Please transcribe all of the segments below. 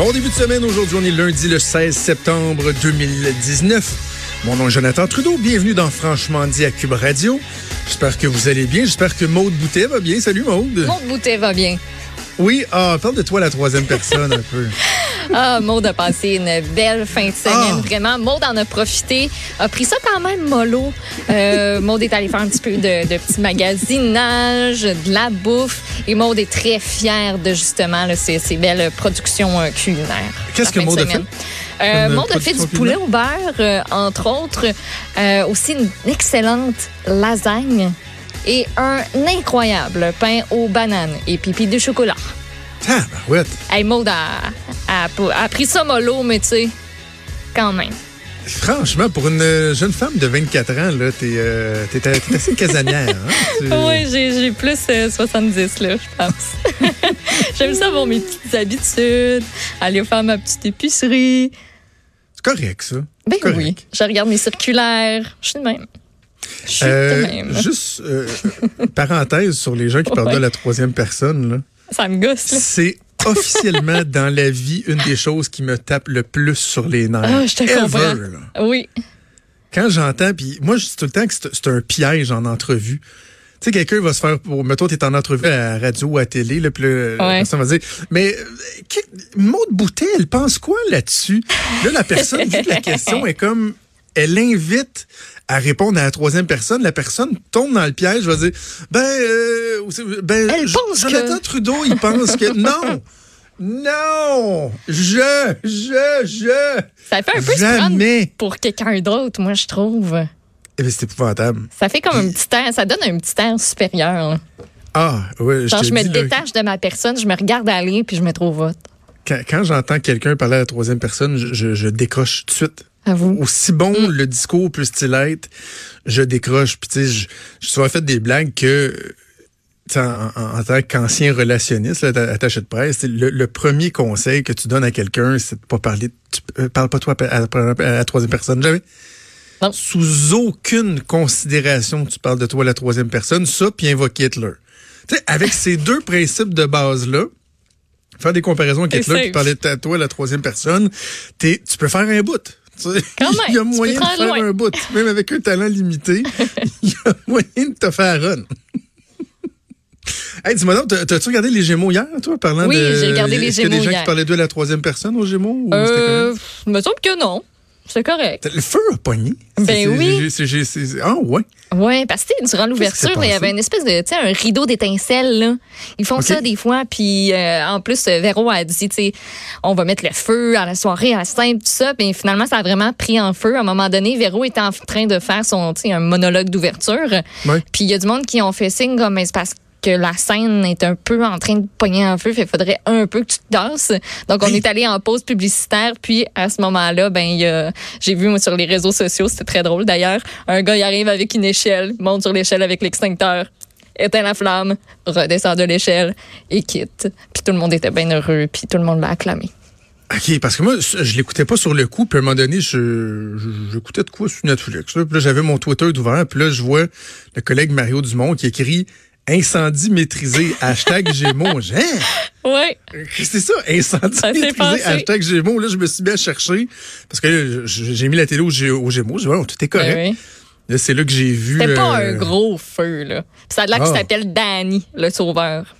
Bon début de semaine, aujourd'hui on est lundi le 16 septembre 2019. Mon nom est Jonathan Trudeau, bienvenue dans Franchement dit à Cube Radio. J'espère que vous allez bien, j'espère que Maude Boutet va bien. Salut Maude. Maude Boutet va bien. Oui, ah, parle de toi la troisième personne un peu. Ah, Maude a passé une belle fin de semaine, ah. vraiment. Maude en a profité, a pris ça quand même mollo. Euh, Maude est allée faire un petit peu de, de petit magasinage, de la bouffe. Et Maude est très fière de justement ces, ces, belles productions euh, culinaires. Qu'est-ce que Maude a fait? Euh, Maude a fait du poulet au beurre, euh, entre autres. Euh, aussi une excellente lasagne et un incroyable pain aux bananes et pipi de chocolat. Ouais. Hey, Maud a, a, pris ça mollo, mais tu sais, quand même. Franchement, pour une jeune femme de 24 ans, là, t'es, euh, assez casanière. Hein? Oui, j'ai, plus 70, euh, là, je pense. J'aime ça avoir mes petites habitudes, aller faire ma petite épicerie. C'est correct, ça. Ben oui. Je regarde mes circulaires. Je suis de même. Euh, juste, euh, parenthèse sur les gens qui parlent de la troisième personne. Là. Ça me gosse. C'est officiellement dans la vie une des choses qui me tape le plus sur les nerfs. Ah, je te comprends. Oui. Quand j'entends, puis moi, je dis tout le temps que c'est un piège en entrevue. Tu sais, quelqu'un va se faire, pour, mettons, t'es en entrevue à la radio ou à la télé, là, puis la personne va dire, mais euh, Maud Boutet, elle pense quoi là-dessus? Là, la personne, vu que la question est comme, elle invite à répondre à la troisième personne, la personne tombe dans le piège, va dire ben, euh, ben Elle pense Jonathan Trudeau, il pense que non. Non! Je, je, je. Ça fait un peu Jamais. pour quelqu'un d'autre, moi, je trouve. Eh bien, c'est épouvantable. Ça fait comme un petit air, ça donne un petit air supérieur. Ah, oui. Genre, je, me détache de ma personne, je me regarde aller, puis je me trouve vote. Quand, j'entends quelqu'un parler à la troisième personne, je, je décroche tout de suite. Aussi bon mm. le discours peut-il être, je décroche. Puis tu sais, je, je souvent fait des blagues que en, tant qu'ancien relationniste, attaché de presse, le, premier conseil que tu donnes à quelqu'un, c'est de pas parler, tu euh, parles pas toi à, la troisième personne, jamais. Sous aucune considération, tu parles de toi à la troisième personne, ça, puis invoquer Hitler. sais, avec ces deux principes de base-là, faire des comparaisons avec Hitler, puis parler de toi à la troisième personne, tu peux faire un bout. il y a moyen de faire un bout. Même avec un talent limité, il y a moyen de te faire run. Hey, dis-moi donc, t'as-tu regardé les Gémeaux hier, toi, parlant oui, de... Oui, j'ai regardé les Gémeaux hier. Est-ce qu'il y a des gens qui parlaient d'eux à la troisième personne aux Gémeaux? euh, il me semble que non. C'est correct. Le feu a pogné. Ben oui. Ah, ouais. Oui, parce que durant l'ouverture, il y avait une espèce de, tu sais, un rideau d'étincelles, Ils font ça des fois, puis euh, en plus, euh, Véro a dit, tu sais, on va mettre le feu à la soirée, à la scène, tout ça, puis finalement, ça a vraiment pris en feu. À un moment donné, Véro était en train de faire son, tu sais, un monologue d'ouverture. Puis il y a du monde qui ont fait signe comme, mais c'est parce que la scène est un peu en train de pogner en feu, il faudrait un peu que tu te danses. Donc, on est allé en pause publicitaire, puis à ce moment-là, ben, j'ai vu sur les réseaux sociaux, c'était très drôle d'ailleurs, un gars il arrive avec une échelle, monte sur l'échelle avec l'extincteur, éteint la flamme, redescend de l'échelle et quitte. Puis tout le monde était bien heureux, puis tout le monde l'a acclamé. OK, parce que moi, je l'écoutais pas sur le coup, puis à un moment donné, je, j'écoutais de quoi sur Netflix. Puis là, j'avais mon Twitter ouvert, puis là, je vois le collègue Mario Dumont qui écrit Incendie maîtrisé, hashtag Gémeaux. Hein? Oui. C'est ça, incendie maîtrisé, hashtag Gémeaux. Là, je me suis bien cherché parce que j'ai mis la télé au, Gémeaux. J'ai dit, tout est correct. Ben là, c'est là que j'ai vu. C'était pas un gros feu, là. ça a l'air ah. s'appelle Danny, le sauveur.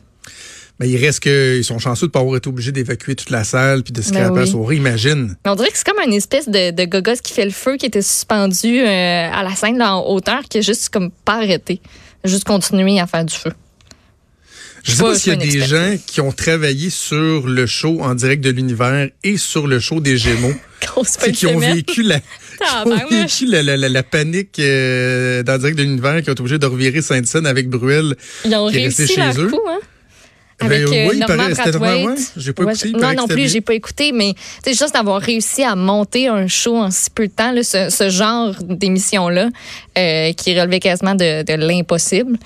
Mais il reste qu'ils sont chanceux de ne pas avoir été obligés d'évacuer toute la salle puis de se ben oui. la imagine. On dirait que c'est comme une espèce de, de gogos qui fait le feu qui était suspendu euh, à la scène là, en hauteur qui a juste comme pas arrêté juste continuer à faire du feu. Je sais pas s'il y a des gens qui ont travaillé sur le show en direct de l'univers et sur le show des Gémeaux. qui ont vécu la, vécu la, la, la, panique euh, dans le direct de l'univers, qui ont été obligés de revirer Sainte-Saëns avec Bruel. Ils ont réussi chez eux. Coup, hein? Ben avec ben, oui, Norman Brathwaite. J'ai pas écouté. non, non plus, j'ai pas écouté, mais c'est juste d'avoir réussi à monter un show en si peu de temps, là, ce, ce, genre d'émission-là, euh, qui relevait quasiment de, de l'impossible,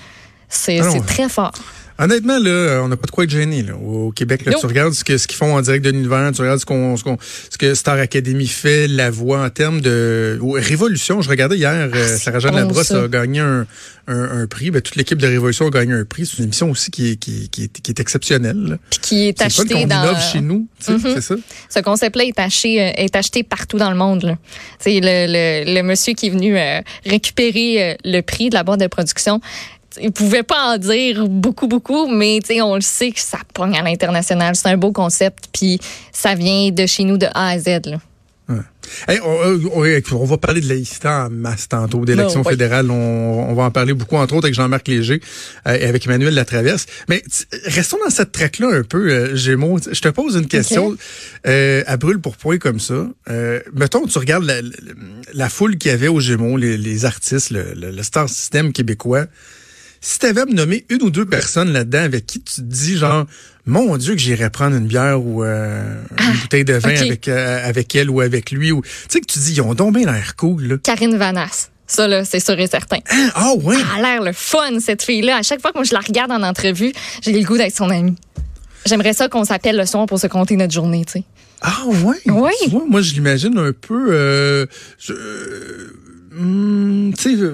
c'est ah très fort. Honnêtement, là, on n'a pas de quoi être gêné là, au Québec. Là, tu regardes ce que ce qu'ils font en direct de l'univers, tu regardes ce qu'on ce, ce, que Star Academy fait, la voix en termes de Révolution. Je regardais hier, ah, euh, Sarah Jeanne Labrosse a gagné un, un, prix. Ben, toute l'équipe de Révolution a gagné un prix. C'est une émission aussi qui est qui, qui, qui est exceptionnelle. Puis qui est, acheté dans innove chez nous, mm c'est ça. Ce concept-là est acheté euh, est acheté partout dans le monde. C'est le, le, le monsieur qui est venu euh, récupérer le prix de la boîte de production il pouvait pas en dire beaucoup, beaucoup, mais on le sait que ça pogne à l'international. C'est un beau concept, puis ça vient de chez nous de A à Z. Là. on, va parler de laïcité en masse tantôt, d'élection fédérale. On, va en parler beaucoup, entre autres, avec Jean-Marc Léger euh, et avec Emmanuel Latraverse. Mais restons dans cette traque-là un peu, euh, Gémeaux. Je te pose une question euh, à brûle pour point comme ça. mettons, tu regardes la, foule qu'il y avait aux Gémeaux, les, artistes, le, le star système québécois. Si tu avais à me nommer une ou deux personnes là-dedans avec qui tu te dis genre mon Dieu que j'irais prendre une bière ou euh, une ah, bouteille de vin avec euh, avec elle ou avec lui ou tu sais que tu dis ils ont donc bien l'air cool là. Karine Vanasse. Ça, là, c'est sûr et certain. Hein? Ah, oh, ouais. Elle a l'air le fun, cette fille-là. À chaque fois que je la regarde en entrevue, j'ai le goût d'être son amie. J'aimerais ça qu'on s'appelle le soir pour se compter notre journée, tu sais. Ah, ouais? Oui. moi, je l'imagine un peu. Euh, hmm, tu sais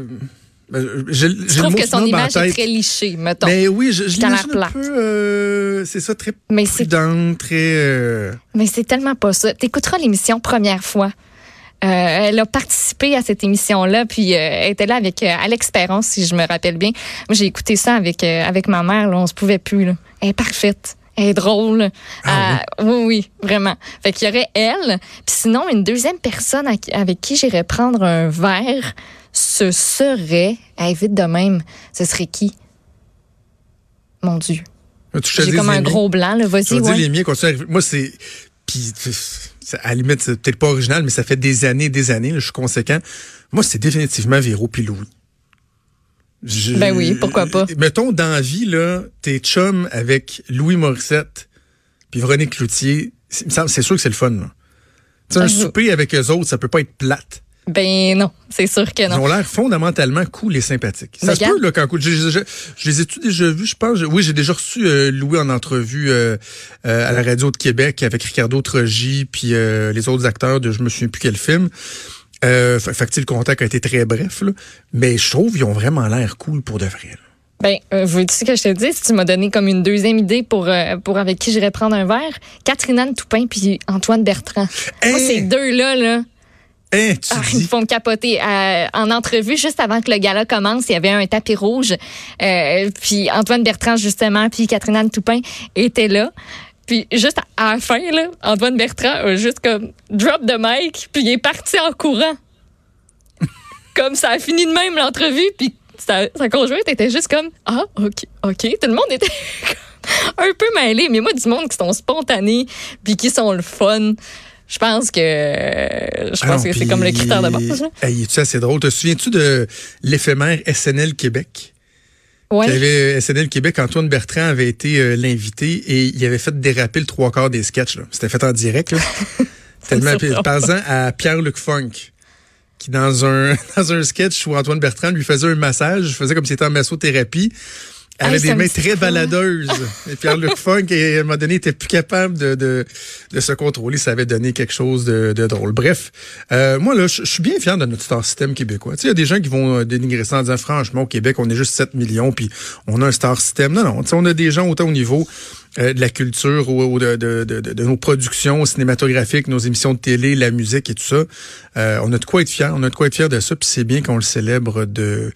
ben, je, trouve que son image est très lichée, mettons? Mais oui, je, je l'imagine un peu, euh, c'est ça, très mais prudent, très... Euh... Mais c'est tellement pas ça. T'écouteras l'émission première fois. Euh, elle a participé à cette émission-là, puis euh, elle était là avec euh, Alex Perron, si je me rappelle bien. Moi, j'ai écouté ça avec avec ma mère, là, on se pouvait plus. Là. Elle est parfaite. Elle est drôle. Ah, oui. oui, oui, vraiment. Fait qu'il y aurait elle, puis sinon une deuxième personne avec qui j'irais prendre un verre ce serait, hey, vite de même, ce serait qui? Mon Dieu. J'ai comme un gros blanc, le Vas-y, ouais. les miens Moi, c'est... Puis, à la limite, c'est peut-être pas original, mais ça fait des années et des années, je suis conséquent. Moi, c'est définitivement Véro puis Louis. ben oui, pourquoi pas. Mettons, dans la vie, là, t'es chum avec Louis Morissette puis Véronique Cloutier, c'est sûr que c'est le fun. Tu un ah, souper avec eux autres, ça peut pas être plate. Ben non, c'est sûr que non. Ils ont l'air fondamentalement cool et sympathiques. Ça se peut, là, quand je, je, je, les ai-tu déjà vus, je pense? oui, j'ai déjà reçu euh, Louis en entrevue euh, euh, à la radio de Québec avec Ricardo Trogi puis les autres acteurs de je me souviens plus quel film. Euh, fait, que le contact a été très bref, là, mais je trouve qu'ils ont vraiment l'air cool pour de vrai. Ben, euh, veux-tu que je te dise, si tu m'as donné comme une deuxième idée pour, pour avec qui j'irais prendre un verre, Catherine Anne Toupin puis Antoine Bertrand. Moi, ces deux-là, là, Hein, ah, ils font capoter. Euh, en entrevue, juste avant que le gala commence, il y avait un tapis rouge. Euh, puis Antoine Bertrand, justement, puis Catherine Anne Toupin étaient là. Puis juste à la fin, là, Antoine Bertrand a juste comme drop de mic, puis il est parti en courant. comme ça a fini de même l'entrevue, puis sa, sa conjointe était juste comme Ah, OK, OK. Tout le monde était un peu mêlé, mais moi, du monde qui sont spontanés, puis qui sont le fun. Je pense que je pense que c'est comme le critère de base. Hey, tu c'est drôle? Te souviens-tu de l'éphémère SNL Québec? Oui. Il y avait SNL Québec, Antoine Bertrand avait été euh, l'invité et il avait fait déraper le trois quarts des sketchs. C'était fait en direct. Là. Tellement Par exemple, à Pierre-Luc Funk qui dans un dans un sketch où Antoine Bertrand lui faisait un massage, faisait comme si c'était en massothérapie. Elle avait des mains très baladeuses. et Pierre-Luc Funk, à un moment donné, était plus capable de, de, de, se contrôler. Ça avait donné quelque chose de, de drôle. Bref, euh, moi, là, je suis bien fier de notre star système québécois. Tu sais, il y a des gens qui vont euh, dénigrer ça en disant, franchement, au Québec, on est juste 7 millions, puis on a un star système. Non, non. Tu sais, on a des gens autant au niveau euh, de la culture ou, de, de, de, de, nos productions cinématographiques, nos émissions de télé, la musique et tout ça. Euh, on a de quoi être fier, on a de quoi être fier de ça, puis c'est bien qu'on le célèbre de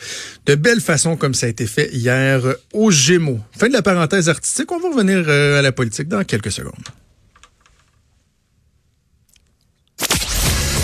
de belle façon comme ça a été fait hier au Gémeaux. Fin de la parenthèse artistique, on va revenir euh, à la politique dans quelques secondes.